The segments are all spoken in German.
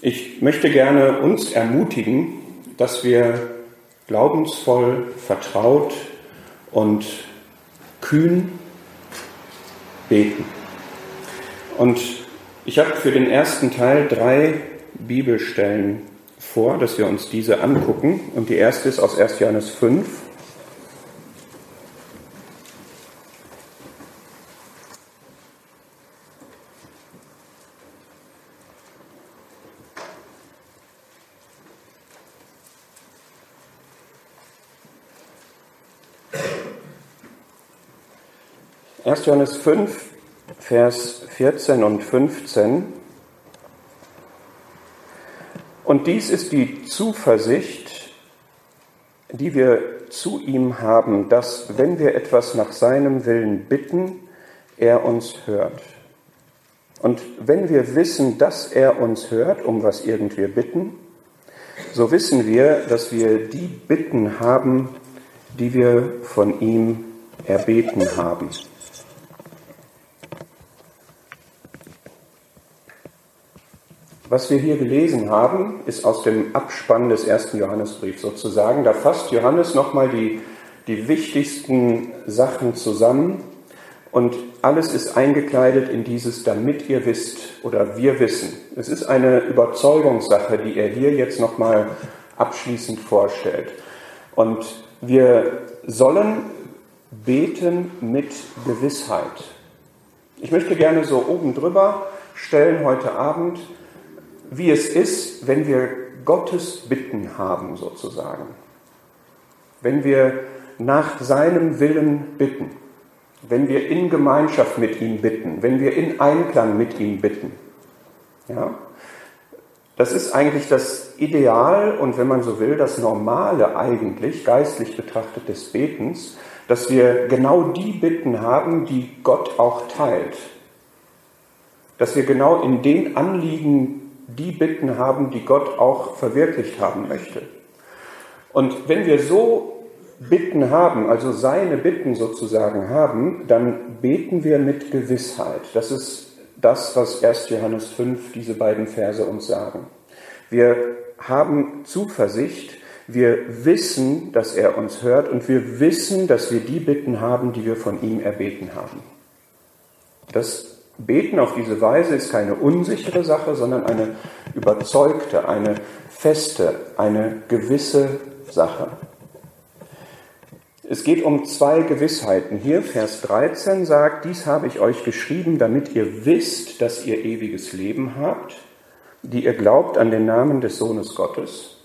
Ich möchte gerne uns ermutigen, dass wir glaubensvoll, vertraut und kühn beten. Und ich habe für den ersten Teil drei Bibelstellen vor, dass wir uns diese angucken. Und die erste ist aus 1. Johannes 5. 1. Johannes 5, Vers 14 und 15. Und dies ist die Zuversicht, die wir zu ihm haben, dass wenn wir etwas nach seinem Willen bitten, er uns hört. Und wenn wir wissen, dass er uns hört, um was irgend wir bitten, so wissen wir, dass wir die Bitten haben, die wir von ihm erbeten haben. Was wir hier gelesen haben, ist aus dem Abspann des ersten Johannesbriefs sozusagen. Da fasst Johannes nochmal die, die wichtigsten Sachen zusammen und alles ist eingekleidet in dieses, damit ihr wisst oder wir wissen. Es ist eine Überzeugungssache, die er hier jetzt nochmal abschließend vorstellt. Und wir sollen beten mit Gewissheit. Ich möchte gerne so oben drüber stellen heute Abend, wie es ist, wenn wir Gottes Bitten haben, sozusagen. Wenn wir nach seinem Willen bitten, wenn wir in Gemeinschaft mit ihm bitten, wenn wir in Einklang mit ihm bitten. Ja? Das ist eigentlich das Ideal und wenn man so will, das Normale eigentlich, geistlich betrachtet des Betens, dass wir genau die Bitten haben, die Gott auch teilt. Dass wir genau in den Anliegen die Bitten haben, die Gott auch verwirklicht haben möchte. Und wenn wir so Bitten haben, also seine Bitten sozusagen haben, dann beten wir mit Gewissheit. Das ist das, was 1. Johannes 5, diese beiden Verse uns sagen. Wir haben Zuversicht, wir wissen, dass er uns hört und wir wissen, dass wir die Bitten haben, die wir von ihm erbeten haben. Das Beten auf diese Weise ist keine unsichere Sache, sondern eine überzeugte, eine feste, eine gewisse Sache. Es geht um zwei Gewissheiten. Hier Vers 13 sagt, dies habe ich euch geschrieben, damit ihr wisst, dass ihr ewiges Leben habt, die ihr glaubt an den Namen des Sohnes Gottes.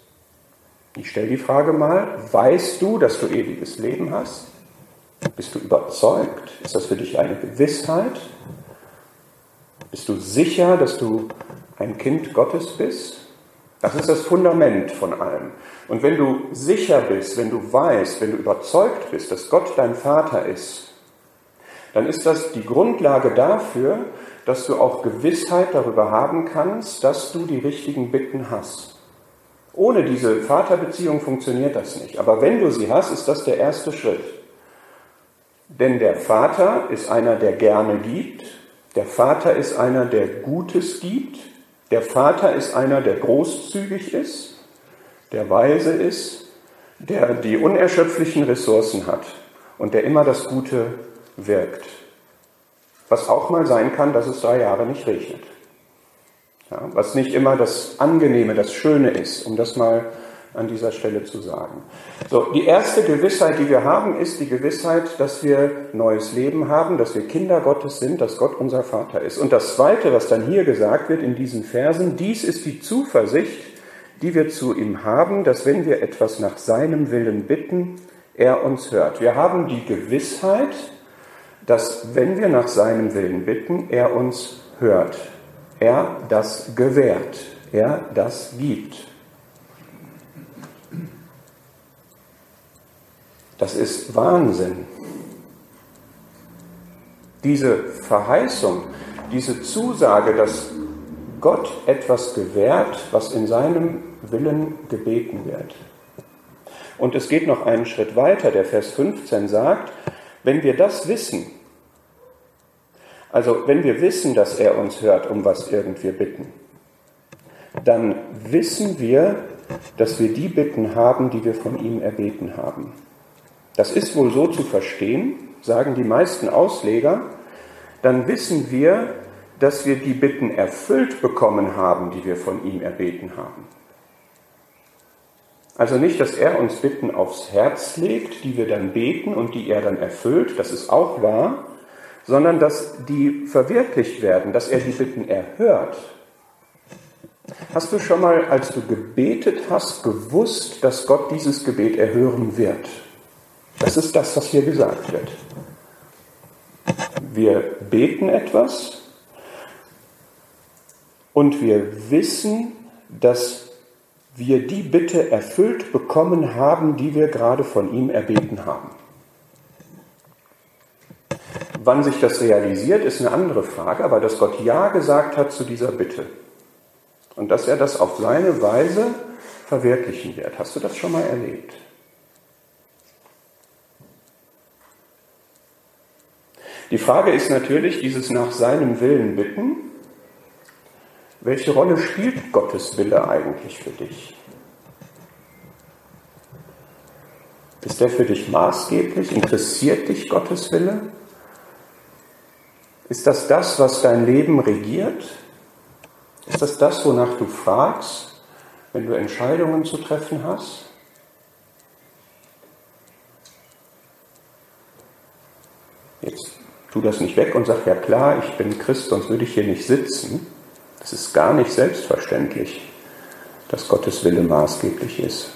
Ich stelle die Frage mal, weißt du, dass du ewiges Leben hast? Bist du überzeugt? Ist das für dich eine Gewissheit? Bist du sicher, dass du ein Kind Gottes bist? Das ist das Fundament von allem. Und wenn du sicher bist, wenn du weißt, wenn du überzeugt bist, dass Gott dein Vater ist, dann ist das die Grundlage dafür, dass du auch Gewissheit darüber haben kannst, dass du die richtigen Bitten hast. Ohne diese Vaterbeziehung funktioniert das nicht. Aber wenn du sie hast, ist das der erste Schritt. Denn der Vater ist einer, der gerne gibt der Vater ist einer, der Gutes gibt. Der Vater ist einer, der großzügig ist, der weise ist, der die unerschöpflichen Ressourcen hat und der immer das Gute wirkt. Was auch mal sein kann, dass es drei Jahre nicht regnet. Ja, was nicht immer das Angenehme, das Schöne ist, um das mal an dieser Stelle zu sagen. So, die erste Gewissheit, die wir haben, ist die Gewissheit, dass wir neues Leben haben, dass wir Kinder Gottes sind, dass Gott unser Vater ist. Und das zweite, was dann hier gesagt wird in diesen Versen, dies ist die Zuversicht, die wir zu ihm haben, dass wenn wir etwas nach seinem Willen bitten, er uns hört. Wir haben die Gewissheit, dass wenn wir nach seinem Willen bitten, er uns hört. Er das gewährt. Er das gibt. Das ist Wahnsinn. Diese Verheißung, diese Zusage, dass Gott etwas gewährt, was in seinem Willen gebeten wird. Und es geht noch einen Schritt weiter. Der Vers 15 sagt, wenn wir das wissen, also wenn wir wissen, dass er uns hört, um was irgend wir bitten, dann wissen wir, dass wir die Bitten haben, die wir von ihm erbeten haben. Das ist wohl so zu verstehen, sagen die meisten Ausleger, dann wissen wir, dass wir die Bitten erfüllt bekommen haben, die wir von ihm erbeten haben. Also nicht, dass er uns Bitten aufs Herz legt, die wir dann beten und die er dann erfüllt, das ist auch wahr, sondern dass die verwirklicht werden, dass er die Bitten erhört. Hast du schon mal, als du gebetet hast, gewusst, dass Gott dieses Gebet erhören wird? Das ist das, was hier gesagt wird. Wir beten etwas und wir wissen, dass wir die Bitte erfüllt bekommen haben, die wir gerade von ihm erbeten haben. Wann sich das realisiert, ist eine andere Frage, aber dass Gott Ja gesagt hat zu dieser Bitte und dass er das auf seine Weise verwirklichen wird. Hast du das schon mal erlebt? Die Frage ist natürlich, dieses nach seinem Willen bitten, welche Rolle spielt Gottes Wille eigentlich für dich? Ist der für dich maßgeblich? Interessiert dich Gottes Wille? Ist das das, was dein Leben regiert? Ist das das, wonach du fragst, wenn du Entscheidungen zu treffen hast? Jetzt tu das nicht weg und sag, ja klar, ich bin Christ, sonst würde ich hier nicht sitzen. Es ist gar nicht selbstverständlich, dass Gottes Wille maßgeblich ist.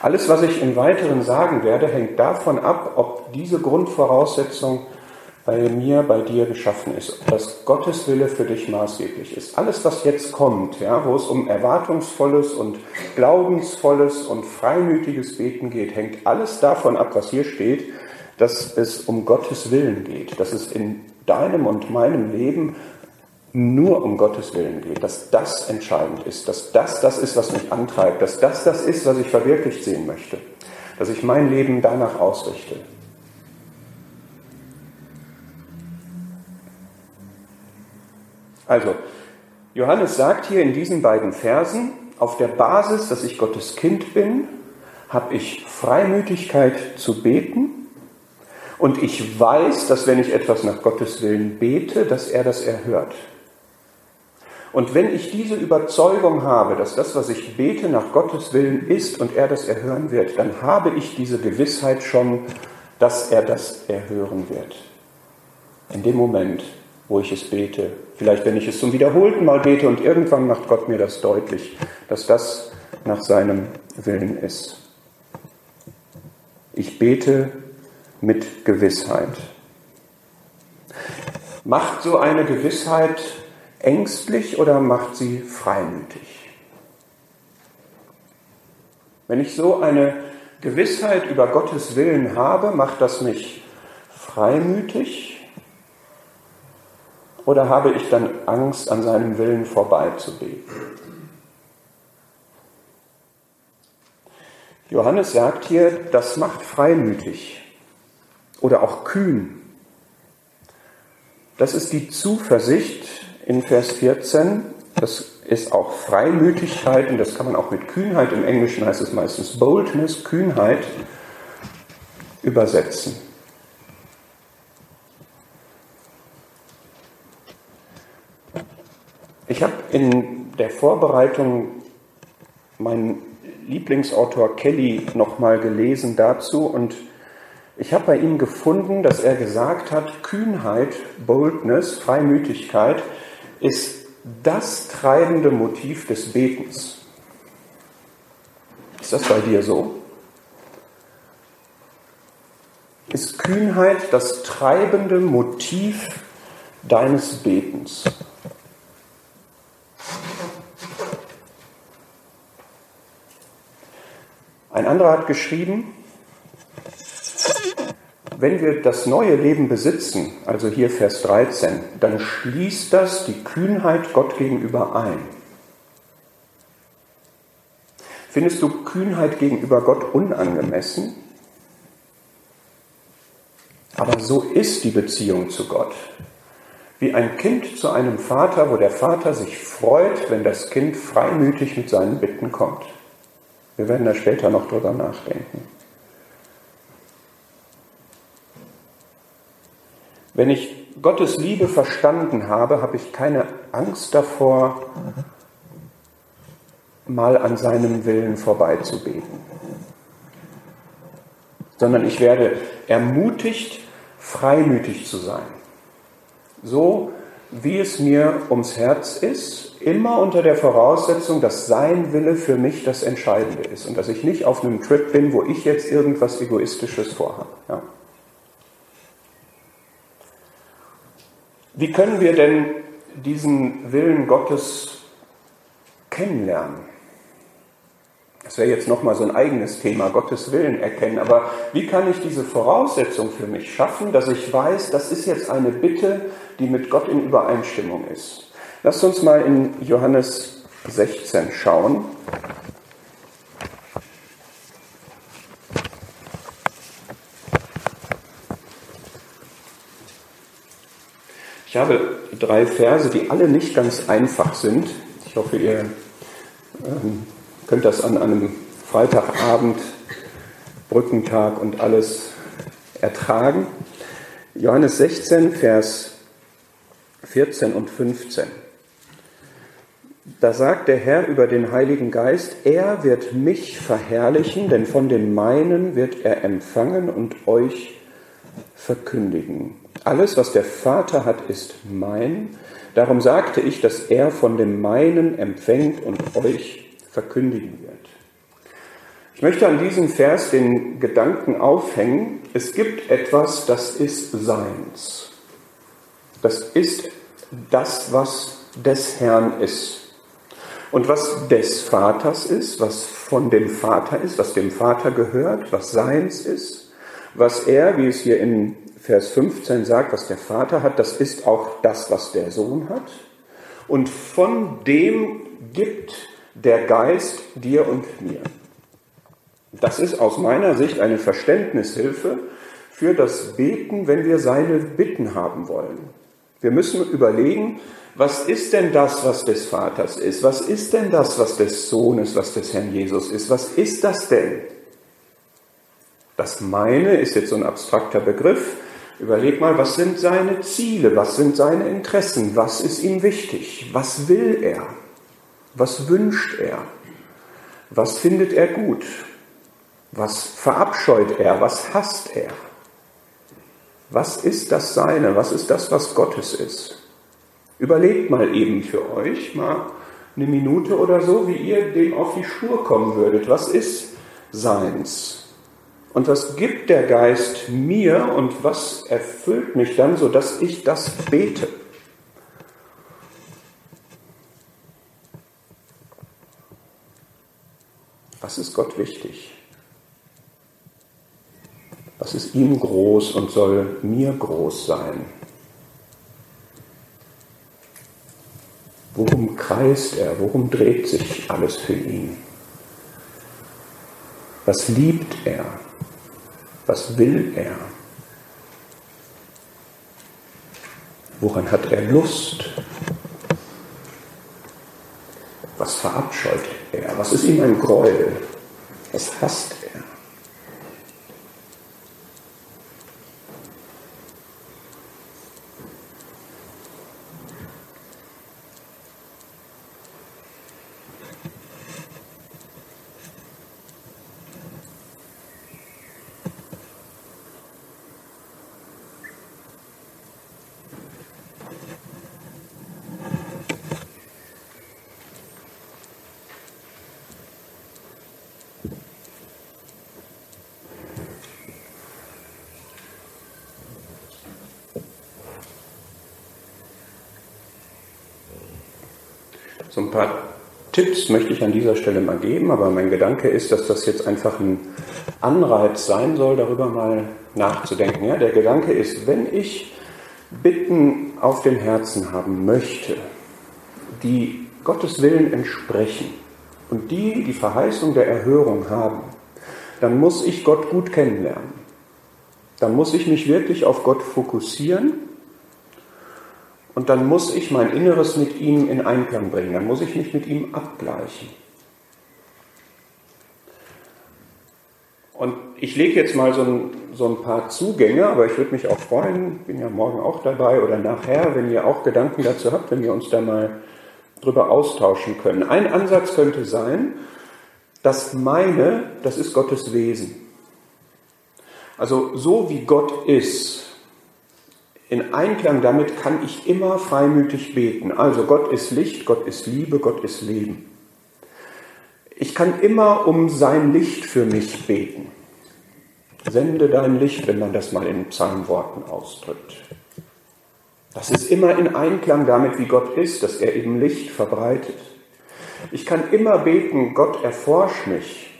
Alles, was ich im Weiteren sagen werde, hängt davon ab, ob diese Grundvoraussetzung bei mir, bei dir geschaffen ist, dass Gottes Wille für dich maßgeblich ist. Alles, was jetzt kommt, ja, wo es um erwartungsvolles und glaubensvolles und freimütiges Beten geht, hängt alles davon ab, was hier steht, dass es um Gottes Willen geht, dass es in deinem und meinem Leben nur um Gottes Willen geht, dass das entscheidend ist, dass das das ist, was mich antreibt, dass das das ist, was ich verwirklicht sehen möchte, dass ich mein Leben danach ausrichte. Also, Johannes sagt hier in diesen beiden Versen, auf der Basis, dass ich Gottes Kind bin, habe ich Freimütigkeit zu beten und ich weiß, dass wenn ich etwas nach Gottes Willen bete, dass er das erhört. Und wenn ich diese Überzeugung habe, dass das, was ich bete, nach Gottes Willen ist und er das erhören wird, dann habe ich diese Gewissheit schon, dass er das erhören wird. In dem Moment, wo ich es bete. Vielleicht, wenn ich es zum wiederholten Mal bete und irgendwann macht Gott mir das deutlich, dass das nach seinem Willen ist. Ich bete mit Gewissheit. Macht so eine Gewissheit ängstlich oder macht sie freimütig? Wenn ich so eine Gewissheit über Gottes Willen habe, macht das mich freimütig oder habe ich dann Angst, an seinem Willen vorbeizubeten? Johannes sagt hier, das macht freimütig oder auch kühn. Das ist die Zuversicht in Vers 14. Das ist auch Freimütigkeit und das kann man auch mit Kühnheit, im Englischen heißt es meistens Boldness, Kühnheit, übersetzen. Ich habe in der Vorbereitung meinen Lieblingsautor Kelly nochmal gelesen dazu und ich habe bei ihm gefunden, dass er gesagt hat, Kühnheit, Boldness, Freimütigkeit ist das treibende Motiv des Betens. Ist das bei dir so? Ist Kühnheit das treibende Motiv deines Betens? Anderer hat geschrieben, wenn wir das neue Leben besitzen, also hier Vers 13, dann schließt das die Kühnheit Gott gegenüber ein. Findest du Kühnheit gegenüber Gott unangemessen? Aber so ist die Beziehung zu Gott. wie ein Kind zu einem Vater, wo der Vater sich freut, wenn das Kind freimütig mit seinen Bitten kommt. Wir werden da später noch drüber nachdenken. Wenn ich Gottes Liebe verstanden habe, habe ich keine Angst davor, mal an seinem Willen vorbeizubeten, sondern ich werde ermutigt, freimütig zu sein. So wie es mir ums Herz ist, immer unter der Voraussetzung, dass sein Wille für mich das Entscheidende ist und dass ich nicht auf einem Trip bin, wo ich jetzt irgendwas Egoistisches vorhabe. Ja. Wie können wir denn diesen Willen Gottes kennenlernen? Das wäre jetzt nochmal so ein eigenes Thema, Gottes Willen erkennen. Aber wie kann ich diese Voraussetzung für mich schaffen, dass ich weiß, das ist jetzt eine Bitte, die mit Gott in Übereinstimmung ist? Lasst uns mal in Johannes 16 schauen. Ich habe drei Verse, die alle nicht ganz einfach sind. Ich hoffe, ihr ähm, könnt das an einem Freitagabend, Brückentag und alles ertragen. Johannes 16, Vers 14 und 15. Da sagt der Herr über den Heiligen Geist, er wird mich verherrlichen, denn von dem meinen wird er empfangen und euch verkündigen. Alles, was der Vater hat, ist mein. Darum sagte ich, dass er von dem meinen empfängt und euch verkündigen wird. Ich möchte an diesem Vers den Gedanken aufhängen, es gibt etwas, das ist Seins. Das ist das, was des Herrn ist. Und was des Vaters ist, was von dem Vater ist, was dem Vater gehört, was Seins ist, was er, wie es hier in Vers 15 sagt, was der Vater hat, das ist auch das, was der Sohn hat. Und von dem gibt der Geist dir und mir. Das ist aus meiner Sicht eine Verständnishilfe für das Beten, wenn wir seine Bitten haben wollen. Wir müssen überlegen, was ist denn das, was des Vaters ist? Was ist denn das, was des Sohnes, was des Herrn Jesus ist? Was ist das denn? Das meine ist jetzt so ein abstrakter Begriff. Überleg mal, was sind seine Ziele? Was sind seine Interessen? Was ist ihm wichtig? Was will er? Was wünscht er? Was findet er gut? Was verabscheut er? Was hasst er? Was ist das Seine? Was ist das, was Gottes ist? Überlegt mal eben für euch mal eine Minute oder so, wie ihr dem auf die Spur kommen würdet. Was ist Seins? Und was gibt der Geist mir und was erfüllt mich dann, sodass ich das bete? Was ist Gott wichtig? Was ist ihm groß und soll mir groß sein? Worum kreist er? Worum dreht sich alles für ihn? Was liebt er? Was will er? Woran hat er Lust? Was verabscheut er? Was ist ihm ein Gräuel? Was hasst er? So ein paar Tipps möchte ich an dieser Stelle mal geben, aber mein Gedanke ist, dass das jetzt einfach ein Anreiz sein soll, darüber mal nachzudenken. Ja, der Gedanke ist, wenn ich Bitten auf dem Herzen haben möchte, die Gottes Willen entsprechen und die die Verheißung der Erhörung haben, dann muss ich Gott gut kennenlernen. Dann muss ich mich wirklich auf Gott fokussieren und dann muss ich mein Inneres mit ihm in Einklang bringen, dann muss ich mich mit ihm abgleichen. Und ich lege jetzt mal so ein, so ein paar Zugänge, aber ich würde mich auch freuen, bin ja morgen auch dabei oder nachher, wenn ihr auch Gedanken dazu habt, wenn wir uns da mal drüber austauschen können. Ein Ansatz könnte sein, das meine, das ist Gottes Wesen. Also so wie Gott ist, in Einklang damit kann ich immer freimütig beten. Also Gott ist Licht, Gott ist Liebe, Gott ist Leben. Ich kann immer um sein Licht für mich beten. Sende dein Licht, wenn man das mal in Psalmworten ausdrückt. Das ist immer in Einklang damit, wie Gott ist, dass er eben Licht verbreitet. Ich kann immer beten, Gott erforsch mich.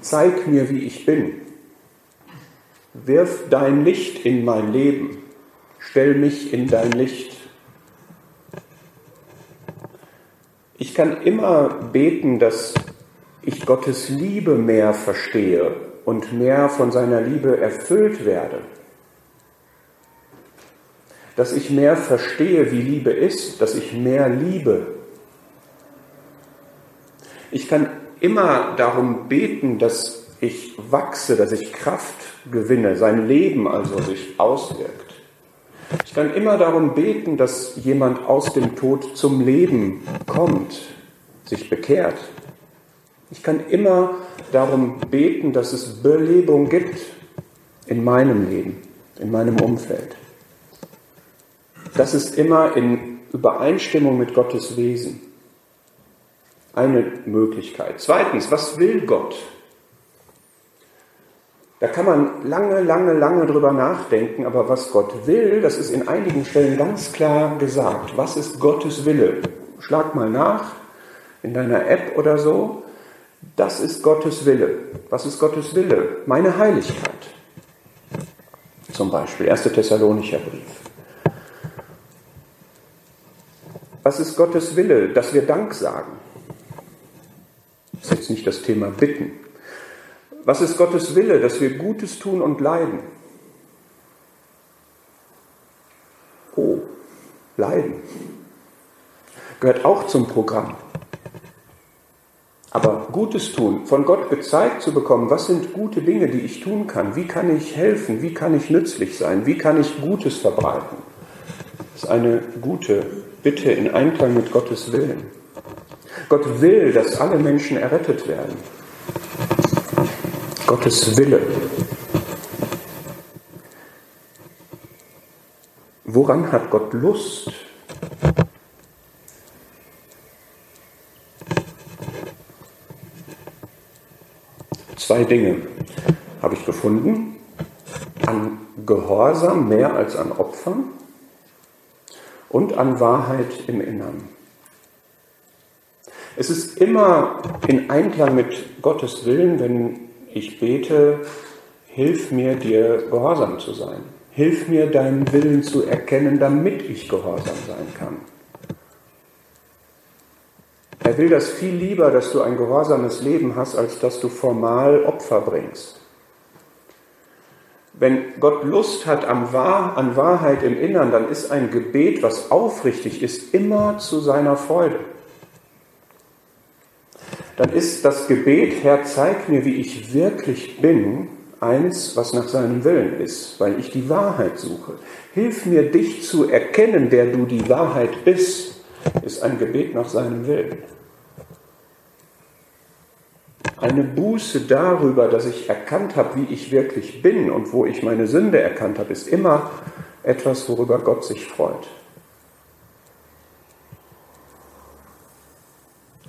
Zeig mir, wie ich bin. Wirf dein Licht in mein Leben. Stell mich in dein Licht. Ich kann immer beten, dass ich Gottes Liebe mehr verstehe und mehr von seiner Liebe erfüllt werde. Dass ich mehr verstehe, wie Liebe ist, dass ich mehr liebe. Ich kann immer darum beten, dass ich wachse, dass ich Kraft gewinne, sein Leben also sich auswirkt. Ich kann immer darum beten, dass jemand aus dem Tod zum Leben kommt, sich bekehrt. Ich kann immer darum beten, dass es Belebung gibt in meinem Leben, in meinem Umfeld. Das ist immer in Übereinstimmung mit Gottes Wesen. Eine Möglichkeit. Zweitens, was will Gott? Da kann man lange, lange, lange drüber nachdenken, aber was Gott will, das ist in einigen Stellen ganz klar gesagt. Was ist Gottes Wille? Schlag mal nach in deiner App oder so. Das ist Gottes Wille. Was ist Gottes Wille? Meine Heiligkeit. Zum Beispiel 1. Thessalonicher Brief. Was ist Gottes Wille? Dass wir Dank sagen. Das ist jetzt nicht das Thema Bitten. Was ist Gottes Wille? Dass wir Gutes tun und leiden. Oh, leiden. Gehört auch zum Programm. Aber Gutes tun, von Gott gezeigt zu bekommen, was sind gute Dinge, die ich tun kann, wie kann ich helfen, wie kann ich nützlich sein, wie kann ich Gutes verbreiten, ist eine gute Bitte in Einklang mit Gottes Willen. Gott will, dass alle Menschen errettet werden. Gottes Wille. Woran hat Gott Lust? Zwei Dinge habe ich gefunden. An Gehorsam mehr als an Opfern und an Wahrheit im Innern. Es ist immer in Einklang mit Gottes Willen, wenn ich bete, hilf mir, dir gehorsam zu sein. Hilf mir, deinen Willen zu erkennen, damit ich gehorsam sein kann. Er will das viel lieber, dass du ein gehorsames Leben hast, als dass du formal Opfer bringst. Wenn Gott Lust hat an Wahrheit im Innern, dann ist ein Gebet, was aufrichtig ist, immer zu seiner Freude dann ist das Gebet, Herr, zeig mir, wie ich wirklich bin, eins, was nach seinem Willen ist, weil ich die Wahrheit suche. Hilf mir, dich zu erkennen, der du die Wahrheit bist, ist ein Gebet nach seinem Willen. Eine Buße darüber, dass ich erkannt habe, wie ich wirklich bin und wo ich meine Sünde erkannt habe, ist immer etwas, worüber Gott sich freut.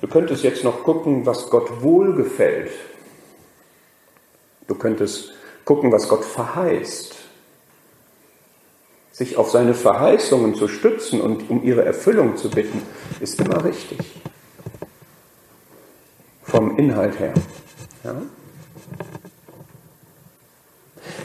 Du könntest jetzt noch gucken, was Gott wohlgefällt. Du könntest gucken, was Gott verheißt. Sich auf seine Verheißungen zu stützen und um ihre Erfüllung zu bitten, ist immer richtig. Vom Inhalt her. Ja?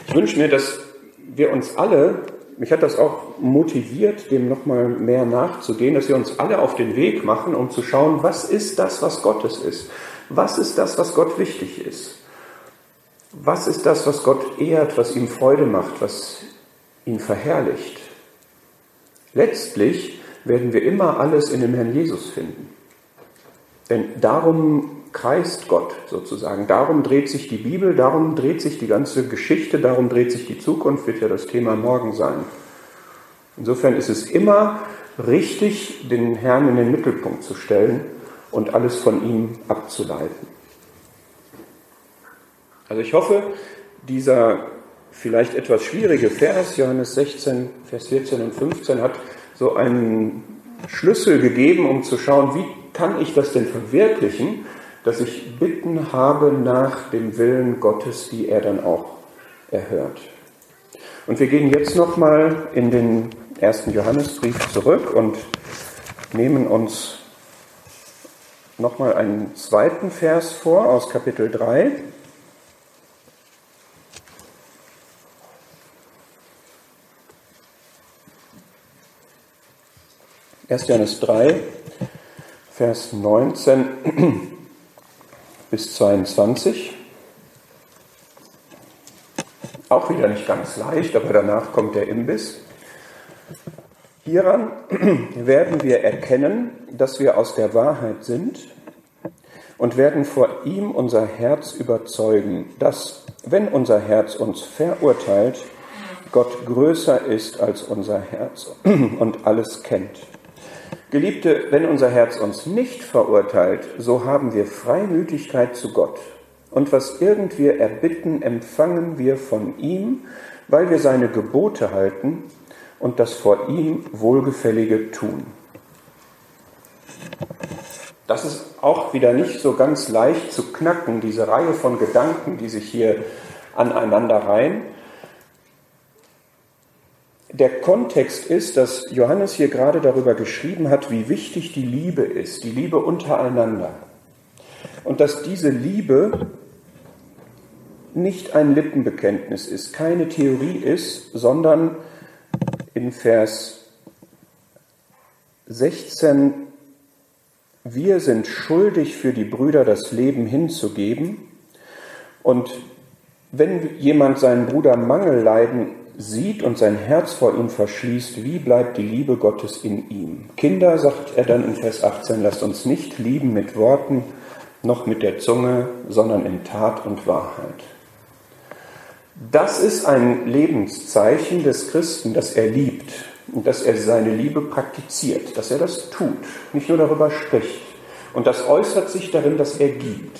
Ich wünsche mir, dass wir uns alle mich hat das auch motiviert, dem nochmal mehr nachzugehen, dass wir uns alle auf den Weg machen, um zu schauen, was ist das, was Gottes ist? Was ist das, was Gott wichtig ist? Was ist das, was Gott ehrt, was ihm Freude macht, was ihn verherrlicht? Letztlich werden wir immer alles in dem Herrn Jesus finden. Denn darum kreist Gott sozusagen. Darum dreht sich die Bibel, darum dreht sich die ganze Geschichte, darum dreht sich die Zukunft, wird ja das Thema morgen sein. Insofern ist es immer richtig, den Herrn in den Mittelpunkt zu stellen und alles von ihm abzuleiten. Also ich hoffe, dieser vielleicht etwas schwierige Vers, Johannes 16, Vers 14 und 15, hat so einen Schlüssel gegeben, um zu schauen, wie kann ich das denn verwirklichen, dass ich Bitten habe nach dem Willen Gottes, die er dann auch erhört. Und wir gehen jetzt nochmal in den ersten Johannesbrief zurück und nehmen uns nochmal einen zweiten Vers vor aus Kapitel 3. 1. Johannes 3, Vers 19 bis 22. Auch wieder nicht ganz leicht, aber danach kommt der Imbiss. Hieran werden wir erkennen, dass wir aus der Wahrheit sind und werden vor ihm unser Herz überzeugen, dass, wenn unser Herz uns verurteilt, Gott größer ist als unser Herz und alles kennt. Geliebte, wenn unser Herz uns nicht verurteilt, so haben wir Freimütigkeit zu Gott. Und was irgend wir erbitten, empfangen wir von ihm, weil wir seine Gebote halten und das vor ihm Wohlgefällige tun. Das ist auch wieder nicht so ganz leicht zu knacken, diese Reihe von Gedanken, die sich hier aneinander reihen. Der Kontext ist, dass Johannes hier gerade darüber geschrieben hat, wie wichtig die Liebe ist, die Liebe untereinander. Und dass diese Liebe nicht ein Lippenbekenntnis ist, keine Theorie ist, sondern in Vers 16, wir sind schuldig für die Brüder das Leben hinzugeben. Und wenn jemand seinen Bruder Mangel leiden sieht und sein Herz vor ihm verschließt, wie bleibt die Liebe Gottes in ihm? Kinder, sagt er dann in Vers 18, lasst uns nicht lieben mit Worten, noch mit der Zunge, sondern in Tat und Wahrheit. Das ist ein Lebenszeichen des Christen, dass er liebt und dass er seine Liebe praktiziert, dass er das tut, nicht nur darüber spricht. Und das äußert sich darin, dass er gibt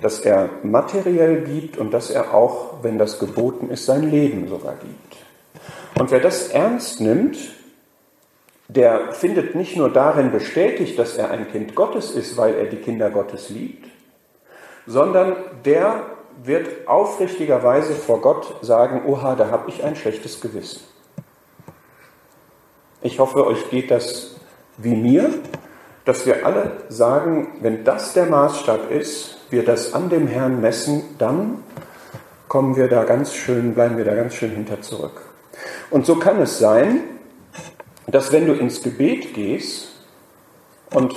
dass er materiell gibt und dass er auch, wenn das geboten ist, sein Leben sogar gibt. Und wer das ernst nimmt, der findet nicht nur darin bestätigt, dass er ein Kind Gottes ist, weil er die Kinder Gottes liebt, sondern der wird aufrichtigerweise vor Gott sagen, oha, da habe ich ein schlechtes Gewissen. Ich hoffe, euch geht das wie mir, dass wir alle sagen, wenn das der Maßstab ist, wir das an dem Herrn messen, dann kommen wir da ganz schön, bleiben wir da ganz schön hinter zurück. Und so kann es sein, dass wenn du ins Gebet gehst und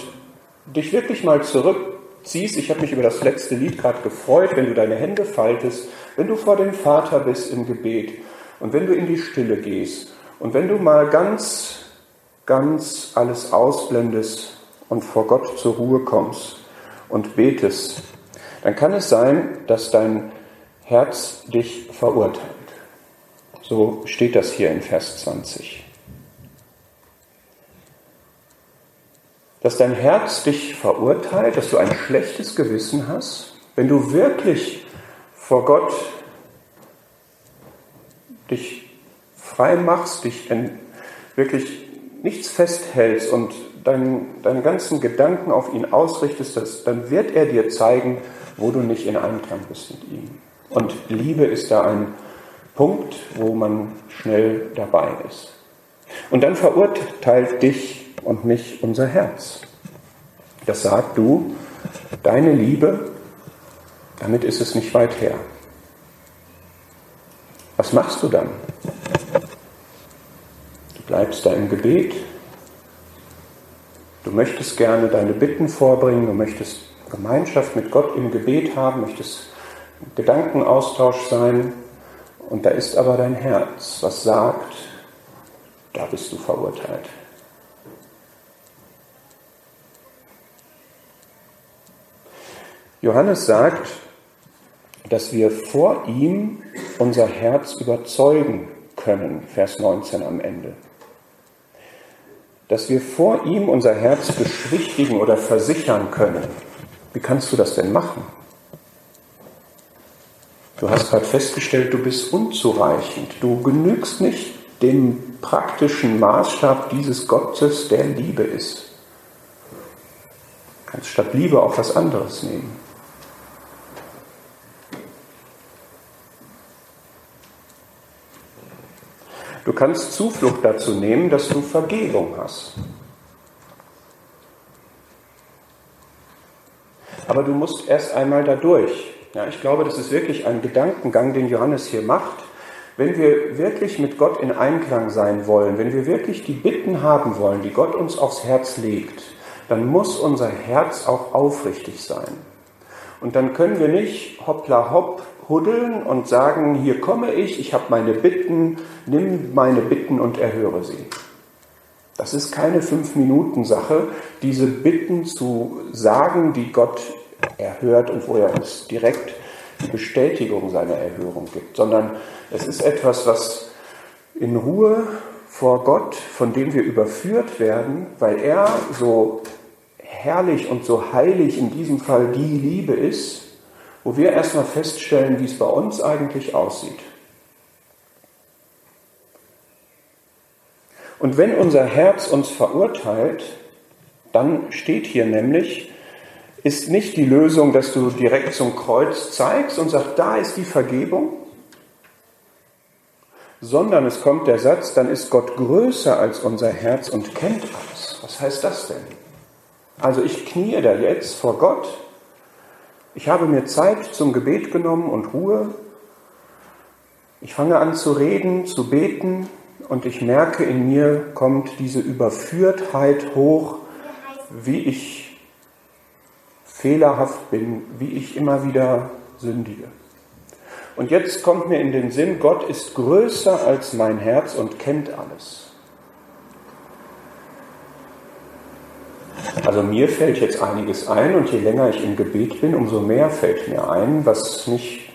dich wirklich mal zurückziehst, ich habe mich über das letzte Lied gerade gefreut, wenn du deine Hände faltest, wenn du vor dem Vater bist im Gebet und wenn du in die Stille gehst und wenn du mal ganz, ganz alles ausblendest und vor Gott zur Ruhe kommst und betest, dann kann es sein, dass dein Herz dich verurteilt. So steht das hier in Vers 20. Dass dein Herz dich verurteilt, dass du ein schlechtes Gewissen hast, wenn du wirklich vor Gott dich frei machst, dich wirklich nichts festhältst und deinen, deine ganzen Gedanken auf ihn ausrichtest, dann wird er dir zeigen, wo du nicht in Einklang bist mit ihm. Und Liebe ist da ein Punkt, wo man schnell dabei ist. Und dann verurteilt dich und mich unser Herz. Das sagt du, deine Liebe, damit ist es nicht weit her. Was machst du dann? Du bleibst da im Gebet. Du möchtest gerne deine Bitten vorbringen, du möchtest Gemeinschaft mit Gott im Gebet haben, möchtest Gedankenaustausch sein. Und da ist aber dein Herz, was sagt, da bist du verurteilt. Johannes sagt, dass wir vor ihm unser Herz überzeugen können, Vers 19 am Ende. Dass wir vor ihm unser Herz beschwichtigen oder versichern können. Wie kannst du das denn machen? Du hast gerade festgestellt, du bist unzureichend. Du genügst nicht dem praktischen Maßstab dieses Gottes, der Liebe ist. Du kannst statt Liebe auch was anderes nehmen. Du kannst Zuflucht dazu nehmen, dass du Vergebung hast. Aber du musst erst einmal dadurch. Ja, ich glaube, das ist wirklich ein Gedankengang, den Johannes hier macht. Wenn wir wirklich mit Gott in Einklang sein wollen, wenn wir wirklich die Bitten haben wollen, die Gott uns aufs Herz legt, dann muss unser Herz auch aufrichtig sein. Und dann können wir nicht hoppla hopp huddeln und sagen, hier komme ich, ich habe meine Bitten, nimm meine Bitten und erhöre sie. Das ist keine Fünf-Minuten-Sache, diese Bitten zu sagen, die Gott erhört und wo er uns direkt die Bestätigung seiner Erhörung gibt, sondern es ist etwas, was in Ruhe vor Gott, von dem wir überführt werden, weil er so herrlich und so heilig in diesem Fall die Liebe ist, wo wir erstmal feststellen, wie es bei uns eigentlich aussieht. Und wenn unser Herz uns verurteilt, dann steht hier nämlich, ist nicht die Lösung, dass du direkt zum Kreuz zeigst und sagst, da ist die Vergebung, sondern es kommt der Satz, dann ist Gott größer als unser Herz und kennt alles. Was heißt das denn? Also ich kniee da jetzt vor Gott ich habe mir Zeit zum Gebet genommen und Ruhe. Ich fange an zu reden, zu beten und ich merke, in mir kommt diese Überführtheit hoch, wie ich fehlerhaft bin, wie ich immer wieder sündige. Und jetzt kommt mir in den Sinn, Gott ist größer als mein Herz und kennt alles. Also mir fällt jetzt einiges ein und je länger ich im Gebet bin, umso mehr fällt mir ein, was nicht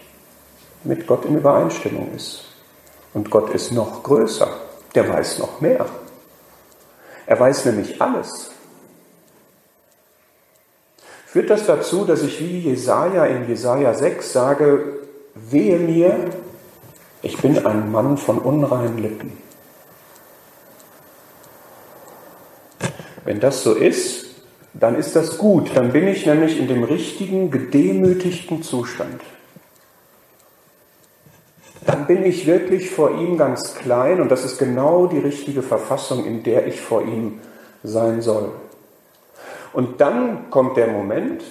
mit Gott in Übereinstimmung ist. Und Gott ist noch größer, der weiß noch mehr. Er weiß nämlich alles. Führt das dazu, dass ich wie Jesaja in Jesaja 6 sage, wehe mir, ich bin ein Mann von unreinen Lippen. Wenn das so ist, dann ist das gut. Dann bin ich nämlich in dem richtigen, gedemütigten Zustand. Dann bin ich wirklich vor ihm ganz klein und das ist genau die richtige Verfassung, in der ich vor ihm sein soll. Und dann kommt der Moment,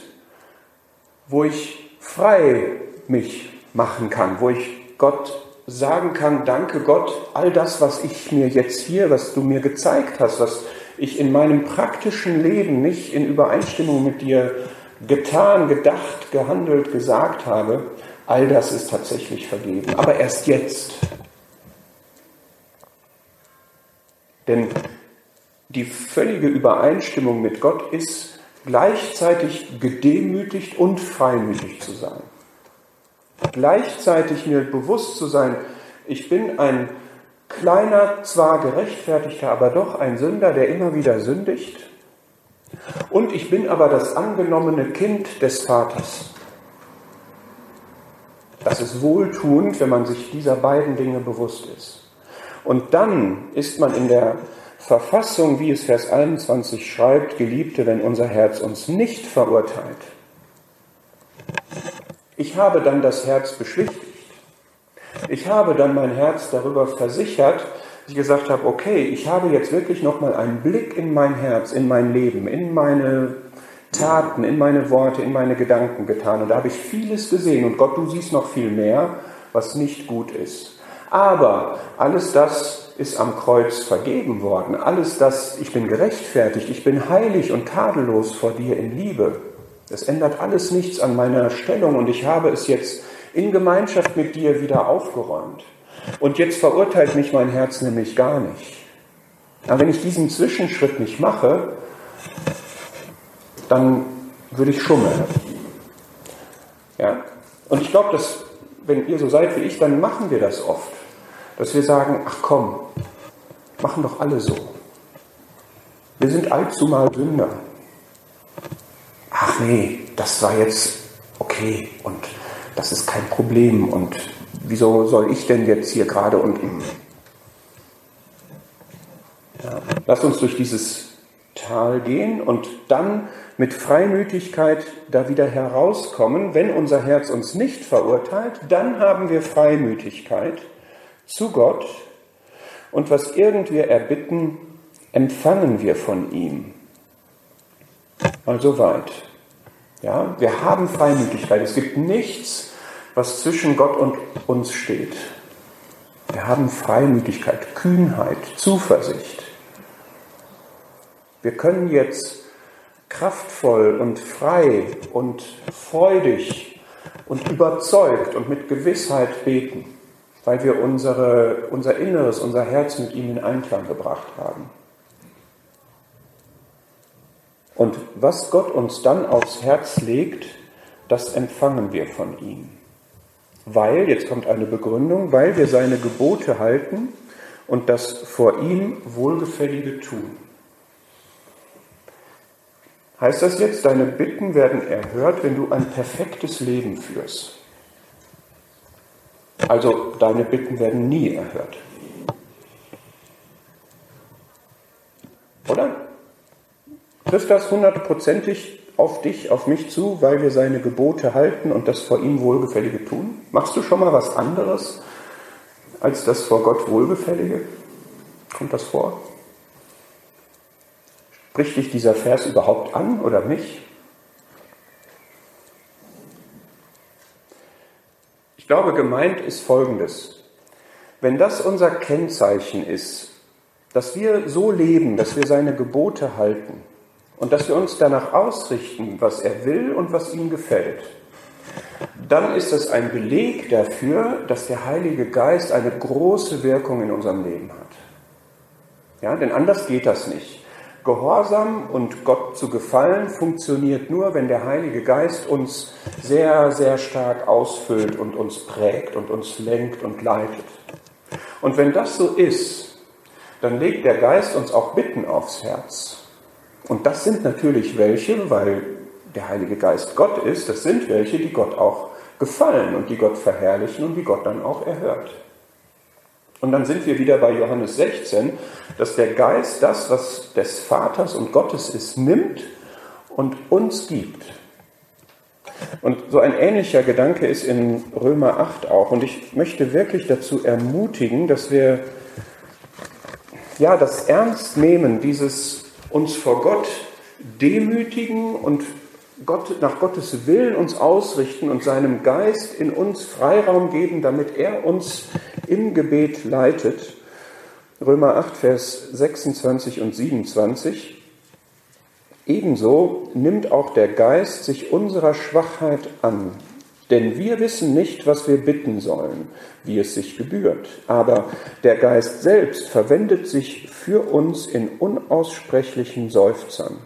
wo ich frei mich machen kann, wo ich Gott sagen kann, danke Gott, all das, was ich mir jetzt hier, was du mir gezeigt hast, was ich in meinem praktischen Leben nicht in Übereinstimmung mit dir getan, gedacht, gehandelt, gesagt habe, all das ist tatsächlich vergeben. Aber erst jetzt. Denn die völlige Übereinstimmung mit Gott ist gleichzeitig gedemütigt und freimütig zu sein. Gleichzeitig mir bewusst zu sein, ich bin ein kleiner, zwar gerechtfertigter, aber doch ein Sünder, der immer wieder sündigt. Und ich bin aber das angenommene Kind des Vaters. Das ist wohltuend, wenn man sich dieser beiden Dinge bewusst ist. Und dann ist man in der Verfassung, wie es Vers 21 schreibt, Geliebte, wenn unser Herz uns nicht verurteilt. Ich habe dann das Herz beschwichtigt. Ich habe dann mein Herz darüber versichert, dass ich gesagt habe, okay, ich habe jetzt wirklich nochmal einen Blick in mein Herz, in mein Leben, in meine Taten, in meine Worte, in meine Gedanken getan. Und da habe ich vieles gesehen. Und Gott, du siehst noch viel mehr, was nicht gut ist. Aber alles das ist am Kreuz vergeben worden. Alles das, ich bin gerechtfertigt, ich bin heilig und tadellos vor dir in Liebe. Das ändert alles nichts an meiner Stellung und ich habe es jetzt in Gemeinschaft mit dir wieder aufgeräumt. Und jetzt verurteilt mich mein Herz nämlich gar nicht. Aber wenn ich diesen Zwischenschritt nicht mache, dann würde ich schummeln. Ja? Und ich glaube, dass, wenn ihr so seid wie ich, dann machen wir das oft. Dass wir sagen, ach komm, machen doch alle so. Wir sind allzu mal Sünder. Ach nee, das war jetzt okay und das ist kein Problem und wieso soll ich denn jetzt hier gerade und ja, lasst uns durch dieses Tal gehen und dann mit Freimütigkeit da wieder herauskommen. Wenn unser Herz uns nicht verurteilt, dann haben wir Freimütigkeit zu Gott und was irgend wir erbitten, empfangen wir von ihm. Also weit. Ja, wir haben Freimütigkeit. Es gibt nichts, was zwischen Gott und uns steht. Wir haben Freimütigkeit, Kühnheit, Zuversicht. Wir können jetzt kraftvoll und frei und freudig und überzeugt und mit Gewissheit beten, weil wir unsere, unser Inneres, unser Herz mit ihm in Einklang gebracht haben. Und was Gott uns dann aufs Herz legt, das empfangen wir von ihm. Weil, jetzt kommt eine Begründung, weil wir seine Gebote halten und das vor ihm Wohlgefällige tun. Heißt das jetzt, deine Bitten werden erhört, wenn du ein perfektes Leben führst? Also deine Bitten werden nie erhört. Oder? Trifft das hundertprozentig auf dich, auf mich zu, weil wir seine Gebote halten und das vor ihm Wohlgefällige tun? Machst du schon mal was anderes als das vor Gott Wohlgefällige? Kommt das vor? Spricht dich dieser Vers überhaupt an oder mich? Ich glaube, gemeint ist Folgendes. Wenn das unser Kennzeichen ist, dass wir so leben, dass wir seine Gebote halten, und dass wir uns danach ausrichten, was er will und was ihm gefällt, dann ist das ein Beleg dafür, dass der Heilige Geist eine große Wirkung in unserem Leben hat. Ja, denn anders geht das nicht. Gehorsam und Gott zu gefallen funktioniert nur, wenn der Heilige Geist uns sehr, sehr stark ausfüllt und uns prägt und uns lenkt und leitet. Und wenn das so ist, dann legt der Geist uns auch Bitten aufs Herz. Und das sind natürlich welche, weil der Heilige Geist Gott ist, das sind welche, die Gott auch gefallen und die Gott verherrlichen und die Gott dann auch erhört. Und dann sind wir wieder bei Johannes 16, dass der Geist das, was des Vaters und Gottes ist, nimmt und uns gibt. Und so ein ähnlicher Gedanke ist in Römer 8 auch. Und ich möchte wirklich dazu ermutigen, dass wir ja das ernst nehmen, dieses uns vor Gott demütigen und Gott, nach Gottes Willen uns ausrichten und seinem Geist in uns Freiraum geben, damit er uns im Gebet leitet. Römer 8, Vers 26 und 27. Ebenso nimmt auch der Geist sich unserer Schwachheit an, denn wir wissen nicht, was wir bitten sollen, wie es sich gebührt. Aber der Geist selbst verwendet sich für uns in unaussprechlichen Seufzern.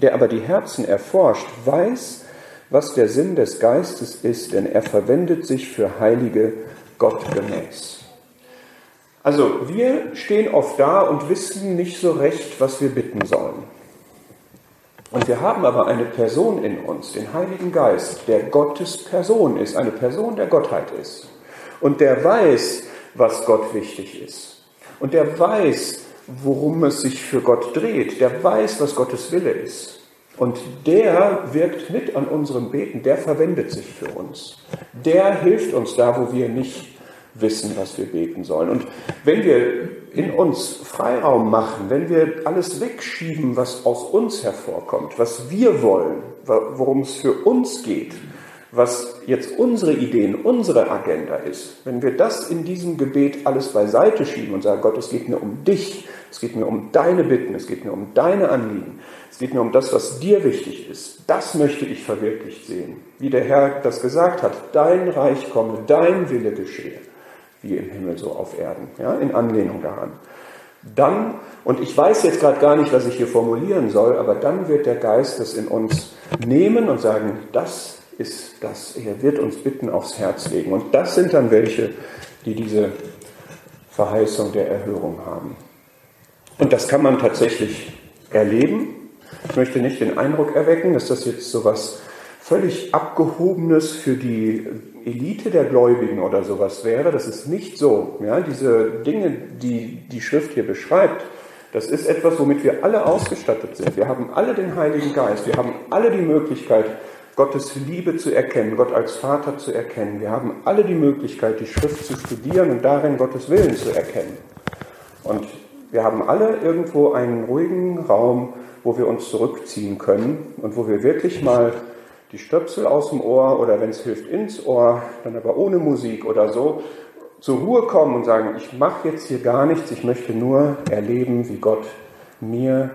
Der aber die Herzen erforscht, weiß, was der Sinn des Geistes ist, denn er verwendet sich für Heilige gottgemäß. Also wir stehen oft da und wissen nicht so recht, was wir bitten sollen. Und wir haben aber eine Person in uns, den Heiligen Geist, der Gottes Person ist, eine Person der Gottheit ist. Und der weiß, was Gott wichtig ist. Und der weiß, worum es sich für Gott dreht. Der weiß, was Gottes Wille ist. Und der wirkt mit an unserem Beten, der verwendet sich für uns. Der hilft uns da, wo wir nicht wissen, was wir beten sollen. Und wenn wir in uns Freiraum machen, wenn wir alles wegschieben, was aus uns hervorkommt, was wir wollen, worum es für uns geht, was jetzt unsere Ideen, unsere Agenda ist, wenn wir das in diesem Gebet alles beiseite schieben und sagen, Gott, es geht mir um dich, es geht mir um deine Bitten, es geht mir um deine Anliegen, es geht mir um das, was dir wichtig ist, das möchte ich verwirklicht sehen. Wie der Herr das gesagt hat, dein Reich komme, dein Wille geschehe wie im Himmel so auf Erden, ja, in Anlehnung daran. dann, und ich weiß jetzt gerade gar nicht, was ich hier formulieren soll, aber dann wird der Geist es in uns nehmen und sagen, das ist das. Er wird uns bitten aufs Herz legen. Und das sind dann welche, die diese Verheißung der Erhörung haben. Und das kann man tatsächlich erleben. Ich möchte nicht den Eindruck erwecken, dass das jetzt so was völlig Abgehobenes für die Elite der Gläubigen oder sowas wäre. Das ist nicht so. Ja, diese Dinge, die die Schrift hier beschreibt, das ist etwas, womit wir alle ausgestattet sind. Wir haben alle den Heiligen Geist. Wir haben alle die Möglichkeit, Gottes Liebe zu erkennen, Gott als Vater zu erkennen. Wir haben alle die Möglichkeit, die Schrift zu studieren und darin Gottes Willen zu erkennen. Und wir haben alle irgendwo einen ruhigen Raum, wo wir uns zurückziehen können und wo wir wirklich mal die Stöpsel aus dem Ohr oder wenn es hilft ins Ohr, dann aber ohne Musik oder so, zur Ruhe kommen und sagen, ich mache jetzt hier gar nichts, ich möchte nur erleben, wie Gott mir